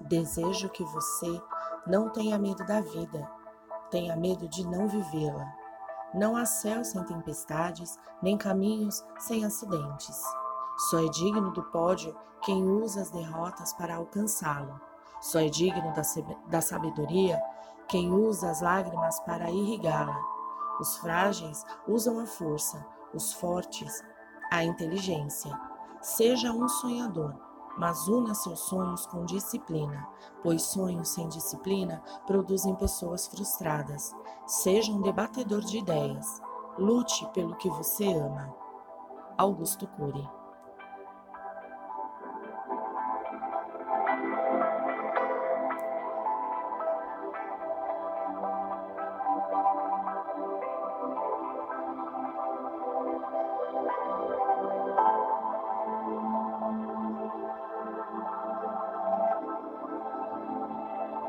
Desejo que você não tenha medo da vida, tenha medo de não vivê-la. Não há céu sem tempestades, nem caminhos sem acidentes. Só é digno do pódio quem usa as derrotas para alcançá-lo. Só é digno da, sabedoria quem usa as lágrimas para irrigá-la. Os frágeis usam a força, os fortes a inteligência. Seja um sonhador, mas una seus sonhos com disciplina, pois sonhos sem disciplina produzem pessoas frustradas. Seja um debatedor de ideias. Lute pelo que você ama. Augusto Cury